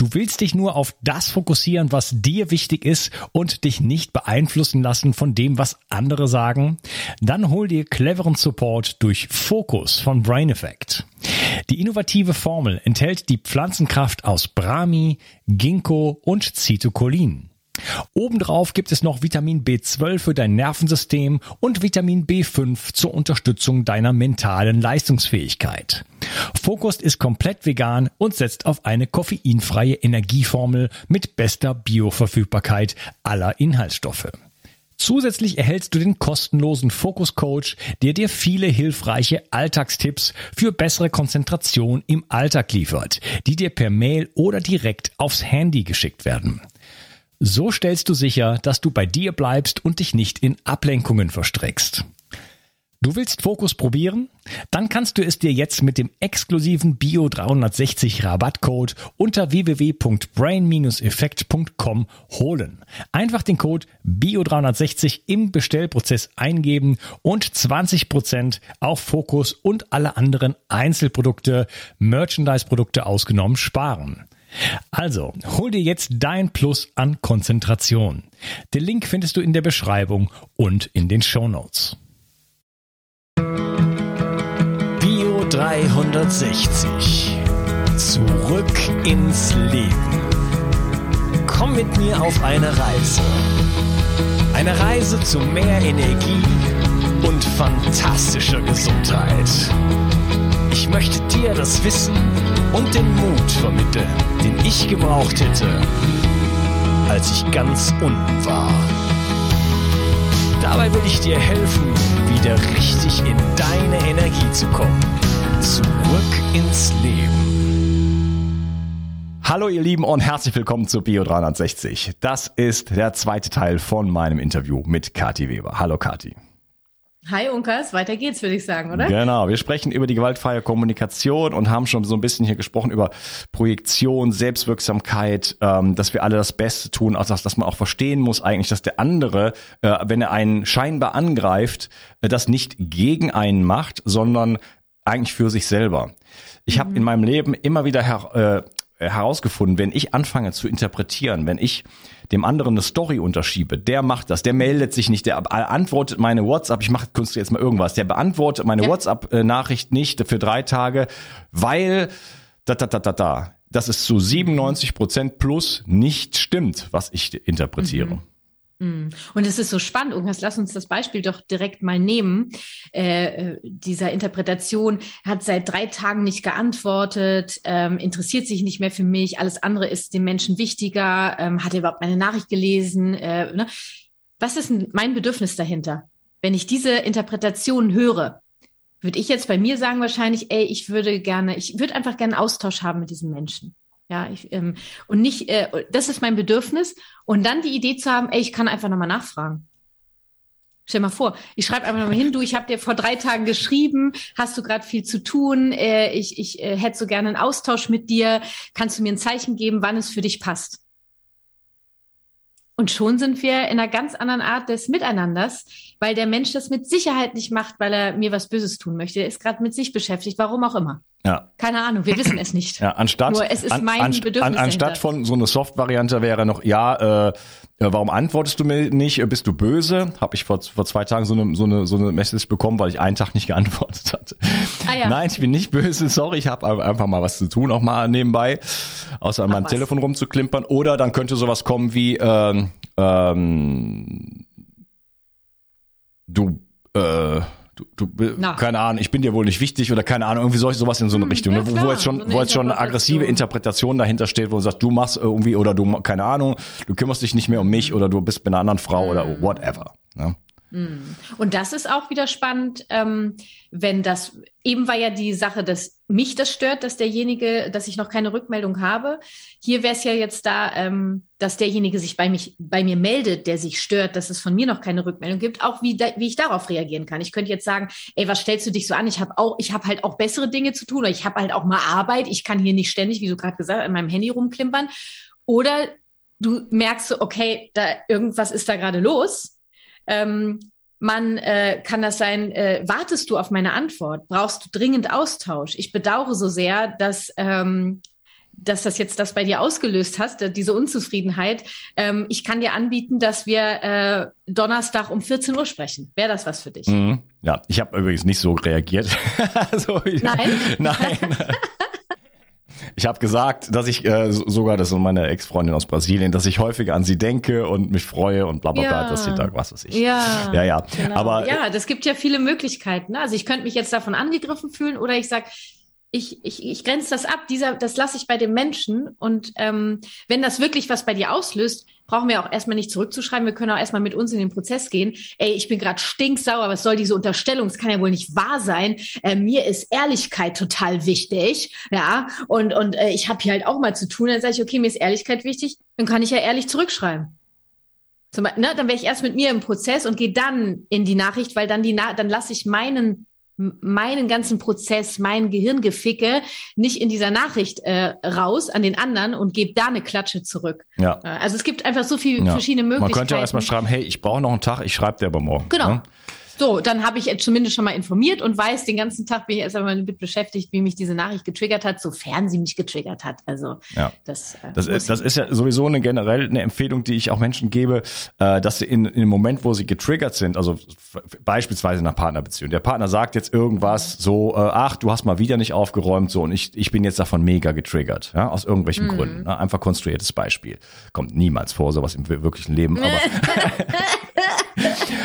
Du willst dich nur auf das fokussieren, was dir wichtig ist und dich nicht beeinflussen lassen von dem, was andere sagen? Dann hol dir cleveren Support durch Fokus von Brain Effect. Die innovative Formel enthält die Pflanzenkraft aus Brahmi, Ginkgo und Citocholin. Obendrauf gibt es noch Vitamin B12 für dein Nervensystem und Vitamin B5 zur Unterstützung deiner mentalen Leistungsfähigkeit. Fokus ist komplett vegan und setzt auf eine koffeinfreie Energieformel mit bester Bioverfügbarkeit aller Inhaltsstoffe. Zusätzlich erhältst du den kostenlosen Fokus Coach, der dir viele hilfreiche Alltagstipps für bessere Konzentration im Alltag liefert, die dir per Mail oder direkt aufs Handy geschickt werden. So stellst du sicher, dass du bei dir bleibst und dich nicht in Ablenkungen verstrickst. Du willst Fokus probieren? Dann kannst du es dir jetzt mit dem exklusiven Bio 360 Rabattcode unter www.brain-effekt.com holen. Einfach den Code Bio 360 im Bestellprozess eingeben und 20% auf Fokus und alle anderen Einzelprodukte, Merchandise-Produkte ausgenommen sparen. Also, hol dir jetzt dein Plus an Konzentration. Den Link findest du in der Beschreibung und in den Show Notes. Bio 360. Zurück ins Leben. Komm mit mir auf eine Reise. Eine Reise zu mehr Energie und fantastischer Gesundheit. Ich möchte dir das Wissen und den Mut vermitteln, den ich gebraucht hätte, als ich ganz unten war. Dabei will ich dir helfen, wieder richtig in deine Energie zu kommen. Zurück ins Leben. Hallo ihr Lieben und herzlich willkommen zu Bio 360. Das ist der zweite Teil von meinem Interview mit Kati Weber. Hallo Kati. Hi Unkas, weiter geht's, würde ich sagen, oder? Genau, wir sprechen über die gewaltfreie Kommunikation und haben schon so ein bisschen hier gesprochen über Projektion, Selbstwirksamkeit, ähm, dass wir alle das Beste tun, also dass, dass man auch verstehen muss eigentlich, dass der andere, äh, wenn er einen scheinbar angreift, äh, das nicht gegen einen macht, sondern eigentlich für sich selber. Ich mhm. habe in meinem Leben immer wieder her, äh, herausgefunden, wenn ich anfange zu interpretieren, wenn ich dem anderen eine Story unterschiebe, der macht das, der meldet sich nicht, der antwortet meine WhatsApp, ich mache kunst jetzt mal irgendwas, der beantwortet meine ja. WhatsApp-Nachricht nicht für drei Tage, weil da da da da da. Das ist zu 97 Prozent plus nicht stimmt, was ich interpretiere. Mhm. Mm. Und es ist so spannend, Ungas, lass uns das Beispiel doch direkt mal nehmen. Äh, äh, dieser Interpretation hat seit drei Tagen nicht geantwortet, ähm, interessiert sich nicht mehr für mich, alles andere ist dem Menschen wichtiger, ähm, hat er überhaupt meine Nachricht gelesen? Äh, ne? Was ist mein Bedürfnis dahinter? Wenn ich diese Interpretation höre, würde ich jetzt bei mir sagen wahrscheinlich, ey, ich würde gerne, ich würde einfach gerne Austausch haben mit diesem Menschen. Ja, ich, ähm, und nicht, äh, das ist mein Bedürfnis. Und dann die Idee zu haben, ey, ich kann einfach nochmal nachfragen. Stell mal vor, ich schreibe einfach nochmal hin, du, ich habe dir vor drei Tagen geschrieben, hast du gerade viel zu tun, äh, ich, ich äh, hätte so gerne einen Austausch mit dir, kannst du mir ein Zeichen geben, wann es für dich passt? Und schon sind wir in einer ganz anderen Art des Miteinanders, weil der Mensch das mit Sicherheit nicht macht, weil er mir was Böses tun möchte. Er ist gerade mit sich beschäftigt, warum auch immer. Ja. Keine Ahnung, wir wissen es nicht. Ja, anstatt, Nur es ist an, mein an, Bedürfnis. An, anstatt von so einer Soft-Variante wäre noch, ja, äh, warum antwortest du mir nicht? Bist du böse? Habe ich vor, vor zwei Tagen so eine, so, eine, so eine Message bekommen, weil ich einen Tag nicht geantwortet hatte. Ah, ja. Nein, ich bin nicht böse, sorry, ich habe einfach mal was zu tun, auch mal nebenbei, außer an meinem was. Telefon rumzuklimpern. Oder dann könnte sowas kommen wie, ähm, ähm, du, äh, du, du Na. keine Ahnung, ich bin dir wohl nicht wichtig oder keine Ahnung, irgendwie solch sowas in so eine hm, Richtung, ja, ne? wo, wo jetzt schon, so wo jetzt schon eine aggressive Interpretation dahinter steht, wo du sagst, du machst irgendwie oder du, keine Ahnung, du kümmerst dich nicht mehr um mich oder du bist bei einer anderen Frau mhm. oder hm. whatever. Ne? Hm. Und das ist auch wieder spannend, ähm, wenn das, eben war ja die Sache, dass mich das stört, dass derjenige, dass ich noch keine Rückmeldung habe. Hier wäre es ja jetzt da, ähm, dass derjenige sich bei mich, bei mir meldet, der sich stört, dass es von mir noch keine Rückmeldung gibt, auch wie, da, wie ich darauf reagieren kann. Ich könnte jetzt sagen, ey, was stellst du dich so an? Ich habe auch, ich habe halt auch bessere Dinge zu tun oder ich habe halt auch mal Arbeit. Ich kann hier nicht ständig, wie du gerade gesagt hast, an meinem Handy rumklimpern. Oder du merkst okay, da irgendwas ist da gerade los ähm, man äh, kann das sein, äh, wartest du auf meine Antwort? Brauchst du dringend Austausch? Ich bedauere so sehr, dass ähm, dass das jetzt das bei dir ausgelöst hast, diese Unzufriedenheit. Ähm, ich kann dir anbieten, dass wir äh, Donnerstag um 14 Uhr sprechen. Wäre das was für dich? Mhm. Ja, ich habe übrigens nicht so reagiert. so, nein. Nein. Ich habe gesagt, dass ich äh, sogar, das ist meine Ex-Freundin aus Brasilien, dass ich häufiger an sie denke und mich freue und bla bla bla, ja. dass sie da, was weiß ich. Ja, ja, ja. Genau. Aber ja, das gibt ja viele Möglichkeiten. Ne? Also ich könnte mich jetzt davon angegriffen fühlen oder ich sag ich, ich, ich grenze das ab, dieser, das lasse ich bei dem Menschen. Und ähm, wenn das wirklich was bei dir auslöst, brauchen wir auch erstmal nicht zurückzuschreiben. Wir können auch erstmal mit uns in den Prozess gehen. Ey, ich bin gerade stinksauer, was soll diese Unterstellung? Das kann ja wohl nicht wahr sein. Äh, mir ist Ehrlichkeit total wichtig. Ja, und, und äh, ich habe hier halt auch mal zu tun. Dann sage ich, okay, mir ist Ehrlichkeit wichtig, dann kann ich ja ehrlich zurückschreiben. Zum ne, dann wäre ich erst mit mir im Prozess und gehe dann in die Nachricht, weil dann die Na dann lasse ich meinen meinen ganzen Prozess, mein Gehirngeficke nicht in dieser Nachricht äh, raus an den anderen und gebe da eine Klatsche zurück. Ja. Äh, also es gibt einfach so viele ja. verschiedene Möglichkeiten. Man könnte ja erstmal schreiben, hey, ich brauche noch einen Tag, ich schreibe dir aber morgen. Genau. Ne? So, dann habe ich jetzt zumindest schon mal informiert und weiß, den ganzen Tag bin ich erst einmal damit beschäftigt, wie mich diese Nachricht getriggert hat, sofern sie mich getriggert hat. Also ja. das, äh, das, ist, das ist ja sowieso eine generell eine Empfehlung, die ich auch Menschen gebe, äh, dass sie in, in dem Moment, wo sie getriggert sind, also beispielsweise einer Partnerbeziehung, der Partner sagt jetzt irgendwas so, äh, ach, du hast mal wieder nicht aufgeräumt, so und ich, ich bin jetzt davon mega getriggert, ja, aus irgendwelchen mhm. Gründen. Ne? Einfach konstruiertes Beispiel. Kommt niemals vor, sowas im wirklichen Leben, aber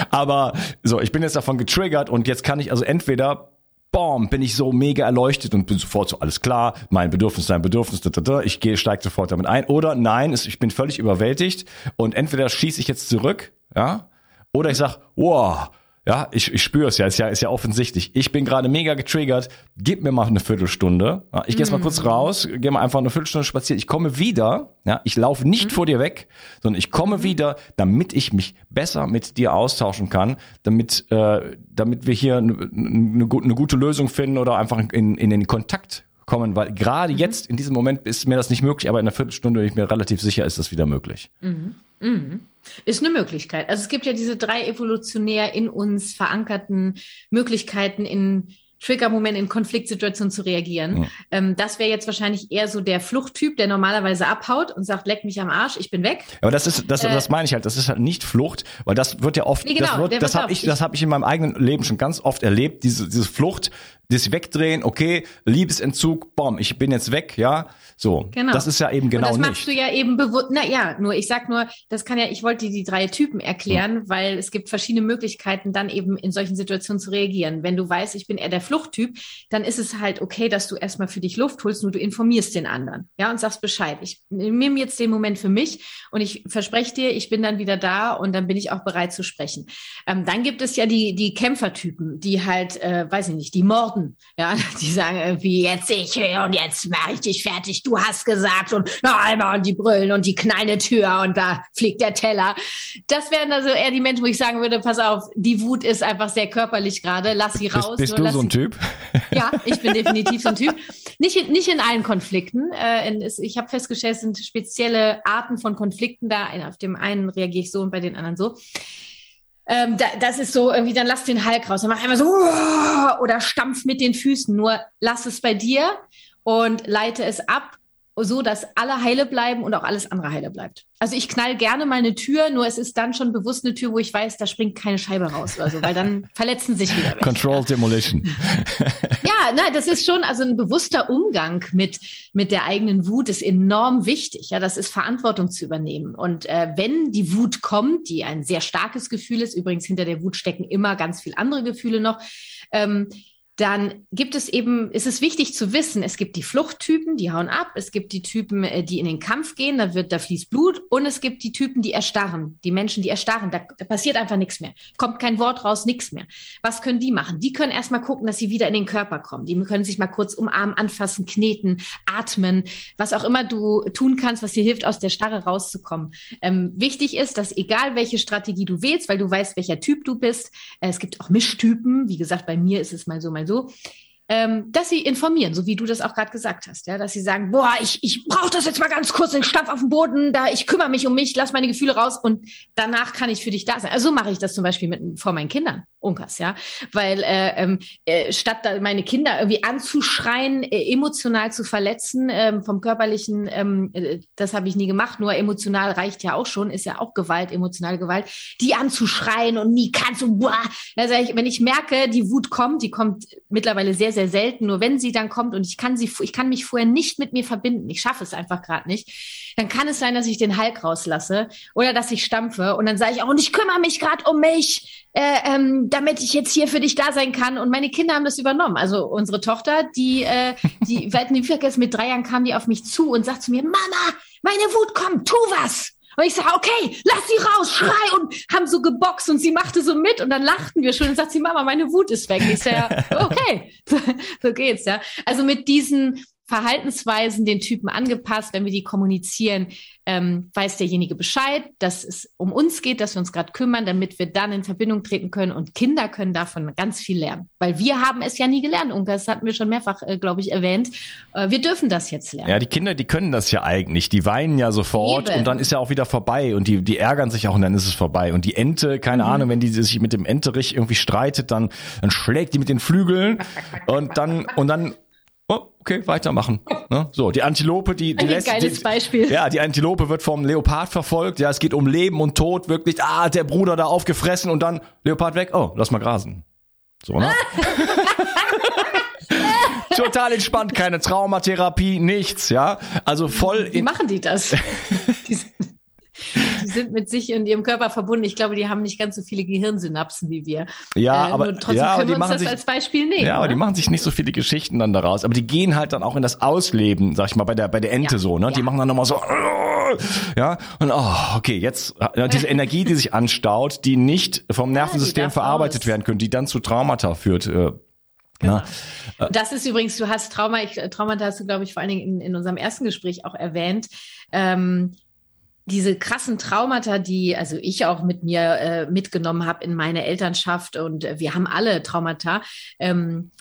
Aber so, ich bin jetzt davon getriggert und jetzt kann ich also entweder Boom, bin ich so mega erleuchtet und bin sofort so, alles klar, mein Bedürfnis, dein Bedürfnis, da, da, da, ich gehe, steig sofort damit ein. Oder nein, ich bin völlig überwältigt und entweder schieße ich jetzt zurück, ja, oder ich sag, wow, ja, ich, ich spüre es ja, ist ja, ist ja offensichtlich. Ich bin gerade mega getriggert. Gib mir mal eine Viertelstunde. Ja, ich gehe jetzt mal kurz mhm. raus, gehe mal einfach eine Viertelstunde spazieren. Ich komme wieder. Ja, ich laufe nicht mhm. vor dir weg, sondern ich komme wieder, damit ich mich besser mit dir austauschen kann, damit, äh, damit wir hier eine, eine, eine gute Lösung finden oder einfach in, in den Kontakt kommen, weil gerade mhm. jetzt in diesem Moment ist mir das nicht möglich, aber in einer Viertelstunde bin ich mir relativ sicher, ist das wieder möglich. Mhm. Mhm. Ist eine Möglichkeit. Also es gibt ja diese drei evolutionär in uns verankerten Möglichkeiten in Trigger-Moment in Konfliktsituationen zu reagieren. Ja. Ähm, das wäre jetzt wahrscheinlich eher so der Fluchttyp, der normalerweise abhaut und sagt, leck mich am Arsch, ich bin weg. Aber das ist, das, äh, das meine ich halt, das ist halt nicht Flucht, weil das wird ja oft, nee, genau, das, das habe ich, das habe ich in meinem eigenen Leben schon ganz oft erlebt, diese, diese Flucht, das Wegdrehen, okay, Liebesentzug, bom, ich bin jetzt weg, ja, so. Genau. Das ist ja eben genau nicht. das machst nicht. du ja eben bewusst, na ja, nur, ich sag nur, das kann ja, ich wollte dir die drei Typen erklären, hm. weil es gibt verschiedene Möglichkeiten, dann eben in solchen Situationen zu reagieren. Wenn du weißt, ich bin eher der Fluchttyp, dann ist es halt okay, dass du erstmal für dich Luft holst, nur du informierst den anderen, ja, und sagst Bescheid. Ich nehme jetzt den Moment für mich und ich verspreche dir, ich bin dann wieder da und dann bin ich auch bereit zu sprechen. Ähm, dann gibt es ja die, die Kämpfertypen, die halt, äh, weiß ich nicht, die morden, ja, die sagen irgendwie, jetzt ich und jetzt mache ich dich fertig, du hast gesagt und noch einmal und die brüllen und die knallen Tür und da fliegt der Teller. Das wären also eher die Menschen, wo ich sagen würde, pass auf, die Wut ist einfach sehr körperlich gerade, lass sie raus. Bist, bist du so ein Typ? Ja, ich bin definitiv so ein Typ. Nicht in, nicht in allen Konflikten. Äh, ich habe festgestellt, es sind spezielle Arten von Konflikten da. Auf dem einen reagiere ich so und bei den anderen so. Ähm, da, das ist so irgendwie, dann lass den Hulk raus. Dann mach einmal so oder stampf mit den Füßen. Nur lass es bei dir und leite es ab so dass alle heile bleiben und auch alles andere heile bleibt. Also ich knall gerne mal eine Tür, nur es ist dann schon bewusst eine Tür, wo ich weiß, da springt keine Scheibe raus oder so, weil dann verletzen sich wieder welche. Controlled Demolition. ja, na, das ist schon, also ein bewusster Umgang mit, mit der eigenen Wut ist enorm wichtig. Ja, das ist Verantwortung zu übernehmen. Und äh, wenn die Wut kommt, die ein sehr starkes Gefühl ist, übrigens hinter der Wut stecken immer ganz viel andere Gefühle noch, ähm, dann gibt es eben, ist es wichtig zu wissen, es gibt die Fluchttypen, die hauen ab, es gibt die Typen, äh, die in den Kampf gehen, da wird, da fließt Blut und es gibt die Typen, die erstarren, die Menschen, die erstarren, da, da passiert einfach nichts mehr, kommt kein Wort raus, nichts mehr. Was können die machen? Die können erstmal gucken, dass sie wieder in den Körper kommen. Die können sich mal kurz umarmen, anfassen, kneten, atmen, was auch immer du tun kannst, was dir hilft, aus der Starre rauszukommen. Ähm, wichtig ist, dass egal welche Strategie du wählst, weil du weißt, welcher Typ du bist, äh, es gibt auch Mischtypen, wie gesagt, bei mir ist es mal so, mal so, ähm, dass sie informieren, so wie du das auch gerade gesagt hast, ja, dass sie sagen, boah, ich, ich brauche das jetzt mal ganz kurz, ich stampf auf den Boden, da ich kümmere mich um mich, lass meine Gefühle raus und danach kann ich für dich da sein. Also so mache ich das zum Beispiel mit vor meinen Kindern Unkas, ja, weil äh, ähm, äh, statt meine Kinder irgendwie anzuschreien, äh, emotional zu verletzen, äh, vom körperlichen, ähm, äh, das habe ich nie gemacht, nur emotional reicht ja auch schon, ist ja auch Gewalt, emotionale Gewalt, die anzuschreien und nie kannst du, boah, also ich, wenn ich merke, die Wut kommt, die kommt mittlerweile sehr, sehr selten, nur wenn sie dann kommt und ich kann sie, ich kann mich vorher nicht mit mir verbinden, ich schaffe es einfach gerade nicht, dann kann es sein, dass ich den Hulk rauslasse oder dass ich stampfe und dann sage ich auch, und ich kümmere mich gerade um mich, äh, ähm, damit ich jetzt hier für dich da sein kann. Und meine Kinder haben das übernommen. Also unsere Tochter, die, äh, die, weit nie vergessen, mit drei Jahren kam die auf mich zu und sagt zu mir, Mama, meine Wut kommt, tu was. Und ich sage, okay, lass sie raus, schrei und haben so geboxt und sie machte so mit und dann lachten wir schon und sagt sie, Mama, meine Wut ist weg. Ich sage, okay, so, so geht's, ja. Also mit diesen Verhaltensweisen den Typen angepasst. Wenn wir die kommunizieren, ähm, weiß derjenige Bescheid, dass es um uns geht, dass wir uns gerade kümmern, damit wir dann in Verbindung treten können. Und Kinder können davon ganz viel lernen, weil wir haben es ja nie gelernt. Und das hatten wir schon mehrfach, äh, glaube ich, erwähnt. Äh, wir dürfen das jetzt lernen. Ja, die Kinder, die können das ja eigentlich. Die weinen ja sofort Eben. und dann ist ja auch wieder vorbei und die, die ärgern sich auch und dann ist es vorbei. Und die Ente, keine mhm. Ahnung, wenn die sich mit dem Enterich irgendwie streitet, dann, dann schlägt die mit den Flügeln und dann, und dann Oh, okay, weitermachen. Ne? So, die Antilope, die, die Ein lässt. Geiles die, Beispiel. Ja, die Antilope wird vom Leopard verfolgt. Ja, es geht um Leben und Tod, wirklich. Ah, der Bruder da aufgefressen und dann Leopard weg. Oh, lass mal grasen. So, ne? Total entspannt, keine Traumatherapie, nichts, ja. Also voll. Wie machen die das? die sind mit sich und ihrem Körper verbunden. Ich glaube, die haben nicht ganz so viele Gehirnsynapsen wie wir. Ja, äh, aber trotzdem ja, können wir uns das sich, als Beispiel nehmen. Ja, aber die machen sich nicht so viele Geschichten dann daraus. Aber die gehen halt dann auch in das Ausleben, sag ich mal, bei der bei der Ente ja. so. Ne? Die machen dann nochmal so. Ja, und oh, okay, jetzt ja, diese Energie, die sich anstaut, die nicht vom Nervensystem verarbeitet raus. werden können, die dann zu Traumata führt. Äh, Genau. Das ist übrigens, du hast Trauma, ich, Traumata hast du, glaube ich, vor allen Dingen in, in unserem ersten Gespräch auch erwähnt. Ähm, diese krassen Traumata, die also ich auch mit mir äh, mitgenommen habe in meine Elternschaft und äh, wir haben alle Traumata. Ähm,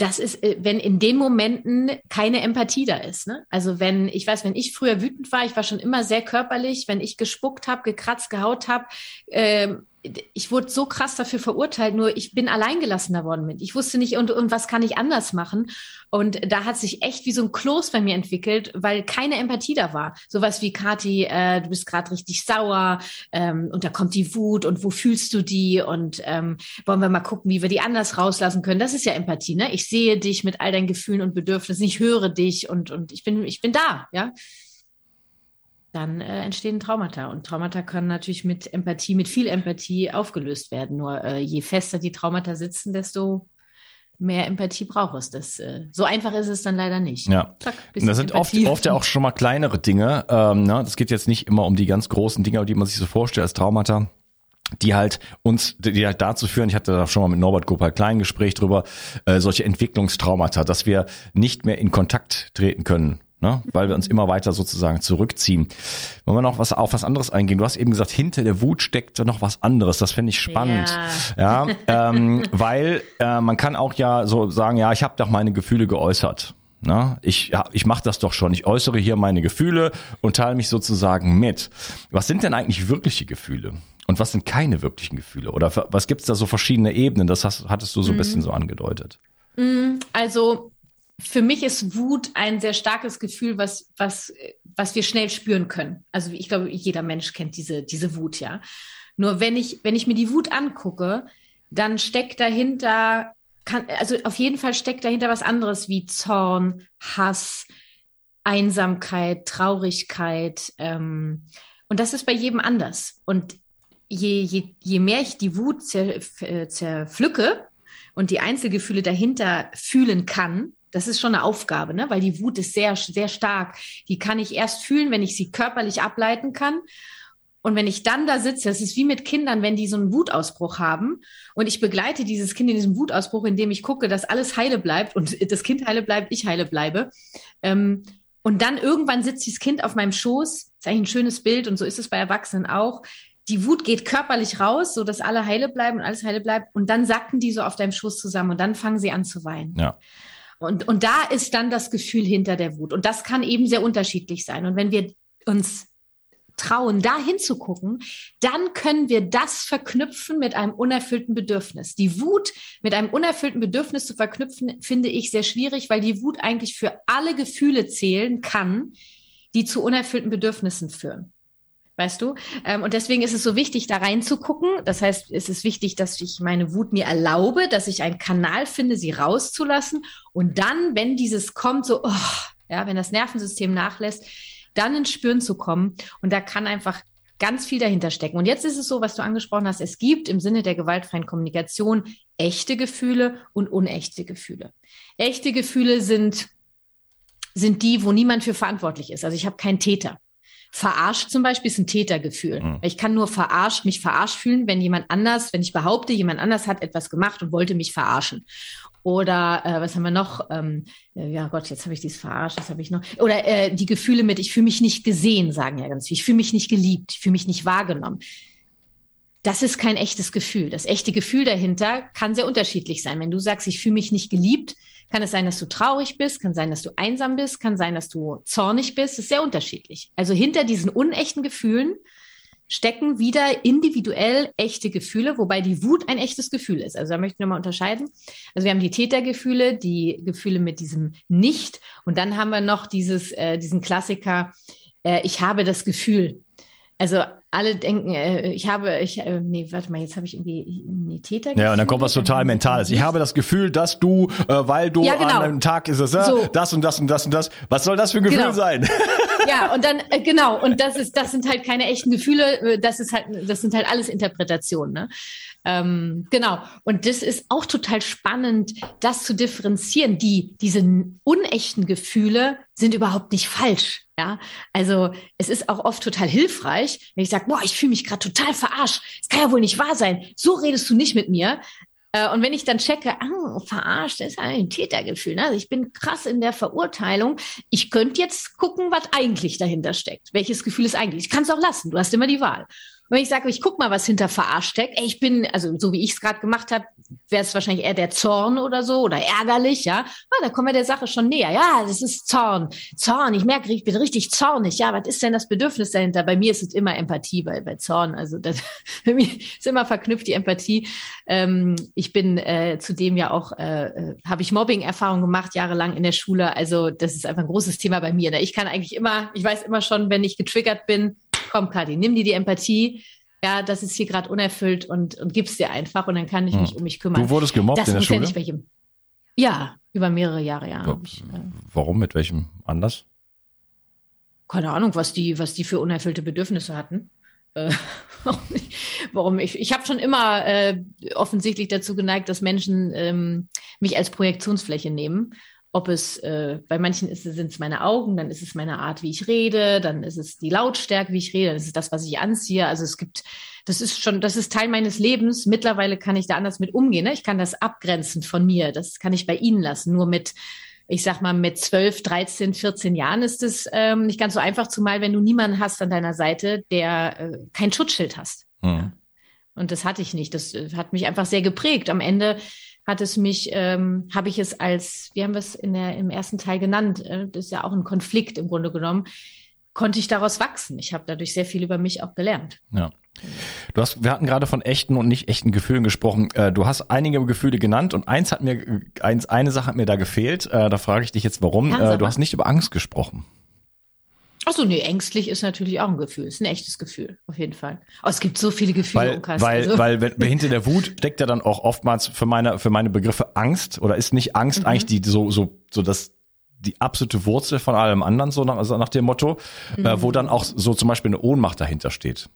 das ist, äh, wenn in den Momenten keine Empathie da ist. Ne? Also wenn, ich weiß, wenn ich früher wütend war, ich war schon immer sehr körperlich, wenn ich gespuckt habe, gekratzt, gehaut habe, äh, ich wurde so krass dafür verurteilt, nur ich bin alleingelassener worden mit. Ich wusste nicht, und, und was kann ich anders machen? Und da hat sich echt wie so ein Kloß bei mir entwickelt, weil keine Empathie da war. Sowas wie, Kati, äh, du bist gerade richtig sauer ähm, und da kommt die Wut und wo fühlst du die? Und ähm, wollen wir mal gucken, wie wir die anders rauslassen können. Das ist ja Empathie, ne? Ich sehe dich mit all deinen Gefühlen und Bedürfnissen, ich höre dich und, und ich bin, ich bin da, ja dann äh, entstehen Traumata. Und Traumata können natürlich mit Empathie, mit viel Empathie aufgelöst werden. Nur äh, je fester die Traumata sitzen, desto mehr Empathie braucht es. Das, äh, so einfach ist es dann leider nicht. Ja. Zack, das sind oft, oft ja auch schon mal kleinere Dinge. Ähm, ne? Das geht jetzt nicht immer um die ganz großen Dinge, die man sich so vorstellt als Traumata die halt uns, die halt dazu führen, ich hatte da schon mal mit Norbert Gopal Klein Gespräch drüber, äh, solche Entwicklungstraumata, dass wir nicht mehr in Kontakt treten können ne? weil wir uns immer weiter sozusagen zurückziehen. Wollen wir noch was auf was anderes eingehen? Du hast eben gesagt, hinter der Wut steckt noch was anderes. Das finde ich spannend. Ja, ja ähm, weil äh, man kann auch ja so sagen, ja, ich habe doch meine Gefühle geäußert. Na, ich ja, ich mache das doch schon. Ich äußere hier meine Gefühle und teile mich sozusagen mit. Was sind denn eigentlich wirkliche Gefühle? Und was sind keine wirklichen Gefühle? Oder was gibt's da so verschiedene Ebenen? Das hast, hattest du so ein mhm. bisschen so angedeutet. Mm, also für mich ist Wut ein sehr starkes Gefühl, was, was, was wir schnell spüren können. Also ich glaube, jeder Mensch kennt diese, diese Wut, ja. Nur wenn ich, wenn ich mir die Wut angucke, dann steckt dahinter, kann, also auf jeden Fall steckt dahinter was anderes wie Zorn, Hass, Einsamkeit, Traurigkeit. Ähm, und das ist bei jedem anders. Und je, je, je mehr ich die Wut zer, äh, zerpflücke und die Einzelgefühle dahinter fühlen kann, das ist schon eine Aufgabe, ne? weil die Wut ist sehr, sehr stark. Die kann ich erst fühlen, wenn ich sie körperlich ableiten kann. Und wenn ich dann da sitze, das ist wie mit Kindern, wenn die so einen Wutausbruch haben und ich begleite dieses Kind in diesem Wutausbruch, indem ich gucke, dass alles heile bleibt und das Kind heile bleibt, ich heile bleibe. Ähm, und dann irgendwann sitzt dieses Kind auf meinem Schoß, ist eigentlich ein schönes Bild und so ist es bei Erwachsenen auch. Die Wut geht körperlich raus, so dass alle heile bleiben und alles heile bleibt. Und dann sacken die so auf deinem Schoß zusammen und dann fangen sie an zu weinen. Ja. Und, und da ist dann das Gefühl hinter der Wut. Und das kann eben sehr unterschiedlich sein. Und wenn wir uns trauen, da hinzugucken, dann können wir das verknüpfen mit einem unerfüllten Bedürfnis. Die Wut mit einem unerfüllten Bedürfnis zu verknüpfen, finde ich sehr schwierig, weil die Wut eigentlich für alle Gefühle zählen kann, die zu unerfüllten Bedürfnissen führen. Weißt du? Ähm, und deswegen ist es so wichtig, da reinzugucken. Das heißt, es ist wichtig, dass ich meine Wut mir erlaube, dass ich einen Kanal finde, sie rauszulassen. Und dann, wenn dieses kommt, so, oh, ja, wenn das Nervensystem nachlässt, dann ins Spüren zu kommen. Und da kann einfach ganz viel dahinter stecken. Und jetzt ist es so, was du angesprochen hast, es gibt im Sinne der gewaltfreien Kommunikation echte Gefühle und unechte Gefühle. Echte Gefühle sind, sind die, wo niemand für verantwortlich ist. Also ich habe keinen Täter. Verarscht zum Beispiel ist ein Tätergefühl. Mhm. Ich kann nur verarscht, mich verarscht fühlen, wenn jemand anders, wenn ich behaupte, jemand anders hat etwas gemacht und wollte mich verarschen. Oder äh, was haben wir noch? Ähm, äh, ja Gott, jetzt habe ich dies verarscht, das habe ich noch. Oder äh, die Gefühle mit, ich fühle mich nicht gesehen, sagen ja ganz viele. Ich fühle mich nicht geliebt, ich fühle mich nicht wahrgenommen. Das ist kein echtes Gefühl. Das echte Gefühl dahinter kann sehr unterschiedlich sein. Wenn du sagst, ich fühle mich nicht geliebt, kann es sein, dass du traurig bist, kann sein, dass du einsam bist, kann sein, dass du zornig bist. Das ist sehr unterschiedlich. Also hinter diesen unechten Gefühlen stecken wieder individuell echte Gefühle, wobei die Wut ein echtes Gefühl ist. Also da möchte ich nochmal unterscheiden. Also wir haben die Tätergefühle, die Gefühle mit diesem Nicht und dann haben wir noch dieses, äh, diesen Klassiker, äh, ich habe das Gefühl. Also alle denken, äh, ich habe, ich, äh, nee, warte mal, jetzt habe ich irgendwie nee, Täter. Ja, und dann kommt was total Mentales. Ich habe das Gefühl, dass du, äh, weil du ja, genau. an einem Tag ist es, äh, so. das und das und das und das. Was soll das für ein Gefühl genau. sein? Ja, und dann äh, genau, und das ist, das sind halt keine echten Gefühle, äh, das ist halt, das sind halt alles Interpretationen. Ne? Ähm, genau. Und das ist auch total spannend, das zu differenzieren. Die, diese unechten Gefühle sind überhaupt nicht falsch. Ja, also es ist auch oft total hilfreich, wenn ich sage, boah, ich fühle mich gerade total verarscht. Das kann ja wohl nicht wahr sein. So redest du nicht mit mir. Äh, und wenn ich dann checke, ah, verarscht, das ist ein Tätergefühl. Ne? Also ich bin krass in der Verurteilung. Ich könnte jetzt gucken, was eigentlich dahinter steckt. Welches Gefühl ist eigentlich? Ich kann es auch lassen. Du hast immer die Wahl wenn ich sage, ich guck mal, was hinter verarscht steckt, ey, ich bin, also so wie ich es gerade gemacht habe, wäre es wahrscheinlich eher der Zorn oder so oder ärgerlich, ja. Ah, da kommen wir der Sache schon näher. Ja, das ist Zorn. Zorn, ich merke, ich bin richtig zornig. Ja, was ist denn das Bedürfnis dahinter? Bei mir ist es immer Empathie bei, bei Zorn. Also das, bei mir ist immer verknüpft die Empathie. Ähm, ich bin äh, zudem ja auch, äh, äh habe ich Mobbing-Erfahrung gemacht, jahrelang in der Schule. Also das ist einfach ein großes Thema bei mir. Ne? Ich kann eigentlich immer, ich weiß immer schon, wenn ich getriggert bin, komm, Kathi, nimm dir die Empathie. Ja, das ist hier gerade unerfüllt und, und gib's dir einfach und dann kann ich hm. mich um mich kümmern. Du wurdest gemobbt das in der Schule? Ja, nicht ja, über mehrere Jahre, ja. Ich, äh, Warum? Mit welchem Anlass? Keine Ahnung, was die, was die für unerfüllte Bedürfnisse hatten. Äh, warum ich, ich habe schon immer äh, offensichtlich dazu geneigt, dass Menschen ähm, mich als Projektionsfläche nehmen ob es, äh, bei manchen sind es meine Augen, dann ist es meine Art, wie ich rede, dann ist es die Lautstärke, wie ich rede, dann ist es das, was ich anziehe. Also es gibt, das ist schon, das ist Teil meines Lebens. Mittlerweile kann ich da anders mit umgehen. Ne? Ich kann das abgrenzen von mir. Das kann ich bei Ihnen lassen. Nur mit, ich sag mal, mit 12, 13, 14 Jahren ist es ähm, nicht ganz so einfach, zumal wenn du niemanden hast an deiner Seite, der äh, kein Schutzschild hast. Mhm. Und das hatte ich nicht. Das äh, hat mich einfach sehr geprägt. Am Ende hat es mich, ähm, habe ich es als, wie haben wir es in der, im ersten Teil genannt, äh, das ist ja auch ein Konflikt im Grunde genommen, konnte ich daraus wachsen. Ich habe dadurch sehr viel über mich auch gelernt. Ja. Du hast, wir hatten gerade von echten und nicht echten Gefühlen gesprochen. Äh, du hast einige Gefühle genannt und eins hat mir, eins, eine Sache hat mir da gefehlt. Äh, da frage ich dich jetzt, warum. Äh, du hast nicht über Angst gesprochen. Achso, nee, ängstlich ist natürlich auch ein Gefühl, ist ein echtes Gefühl, auf jeden Fall. Aber oh, es gibt so viele Gefühle, weil, Weil, also. weil wenn, hinter der Wut steckt ja dann auch oftmals für meine, für meine Begriffe Angst oder ist nicht Angst mhm. eigentlich die so, so, so das, die absolute Wurzel von allem anderen, so nach, also nach dem Motto, mhm. äh, wo mhm. dann auch so zum Beispiel eine Ohnmacht dahinter steht.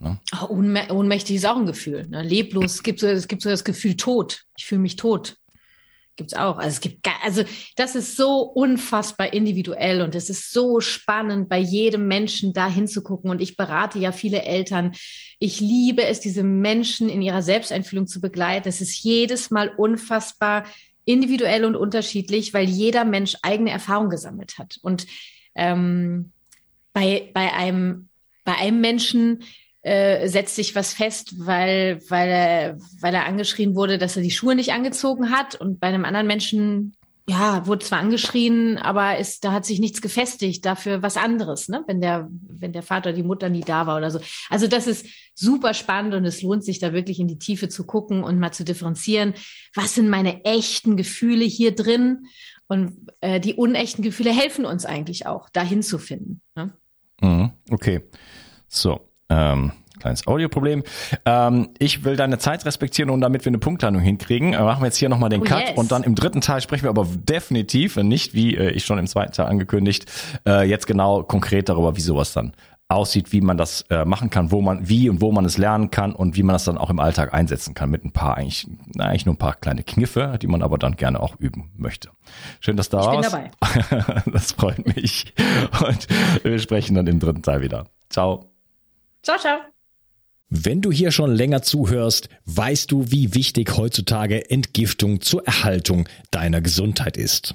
Ne? Oh, ohnmächtig ist auch ein Gefühl. Ne? Leblos, es gibt, so, es gibt so das Gefühl tot. Ich fühle mich tot gibt's auch. Also es gibt, also das ist so unfassbar individuell und es ist so spannend, bei jedem Menschen da hinzugucken. Und ich berate ja viele Eltern. Ich liebe es, diese Menschen in ihrer Selbsteinfühlung zu begleiten. Es ist jedes Mal unfassbar individuell und unterschiedlich, weil jeder Mensch eigene Erfahrungen gesammelt hat. Und ähm, bei, bei einem, bei einem Menschen äh, setzt sich was fest, weil, weil, er, weil er angeschrien wurde, dass er die Schuhe nicht angezogen hat. Und bei einem anderen Menschen ja, wurde zwar angeschrien, aber ist, da hat sich nichts gefestigt dafür was anderes, ne? wenn der, wenn der Vater, die Mutter nie da war oder so. Also das ist super spannend und es lohnt sich da wirklich in die Tiefe zu gucken und mal zu differenzieren. Was sind meine echten Gefühle hier drin? Und äh, die unechten Gefühle helfen uns eigentlich auch, dahin zu finden. Ne? Mhm, okay. So, ähm, kleines Audioproblem. Ähm, ich will deine Zeit respektieren und damit wir eine Punktlandung hinkriegen, äh, machen wir jetzt hier nochmal den oh, Cut yes. und dann im dritten Teil sprechen wir aber definitiv, nicht wie äh, ich schon im zweiten Teil angekündigt, äh, jetzt genau konkret darüber, wie sowas dann aussieht, wie man das äh, machen kann, wo man, wie und wo man es lernen kann und wie man das dann auch im Alltag einsetzen kann mit ein paar eigentlich, na, eigentlich nur ein paar kleine Kniffe, die man aber dann gerne auch üben möchte. Schön, dass du da warst. Ich bin dabei. das freut mich. Und wir sprechen dann im dritten Teil wieder. Ciao. Ciao, ciao. Wenn du hier schon länger zuhörst, weißt du, wie wichtig heutzutage Entgiftung zur Erhaltung deiner Gesundheit ist.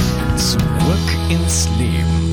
Zurück ins Leben.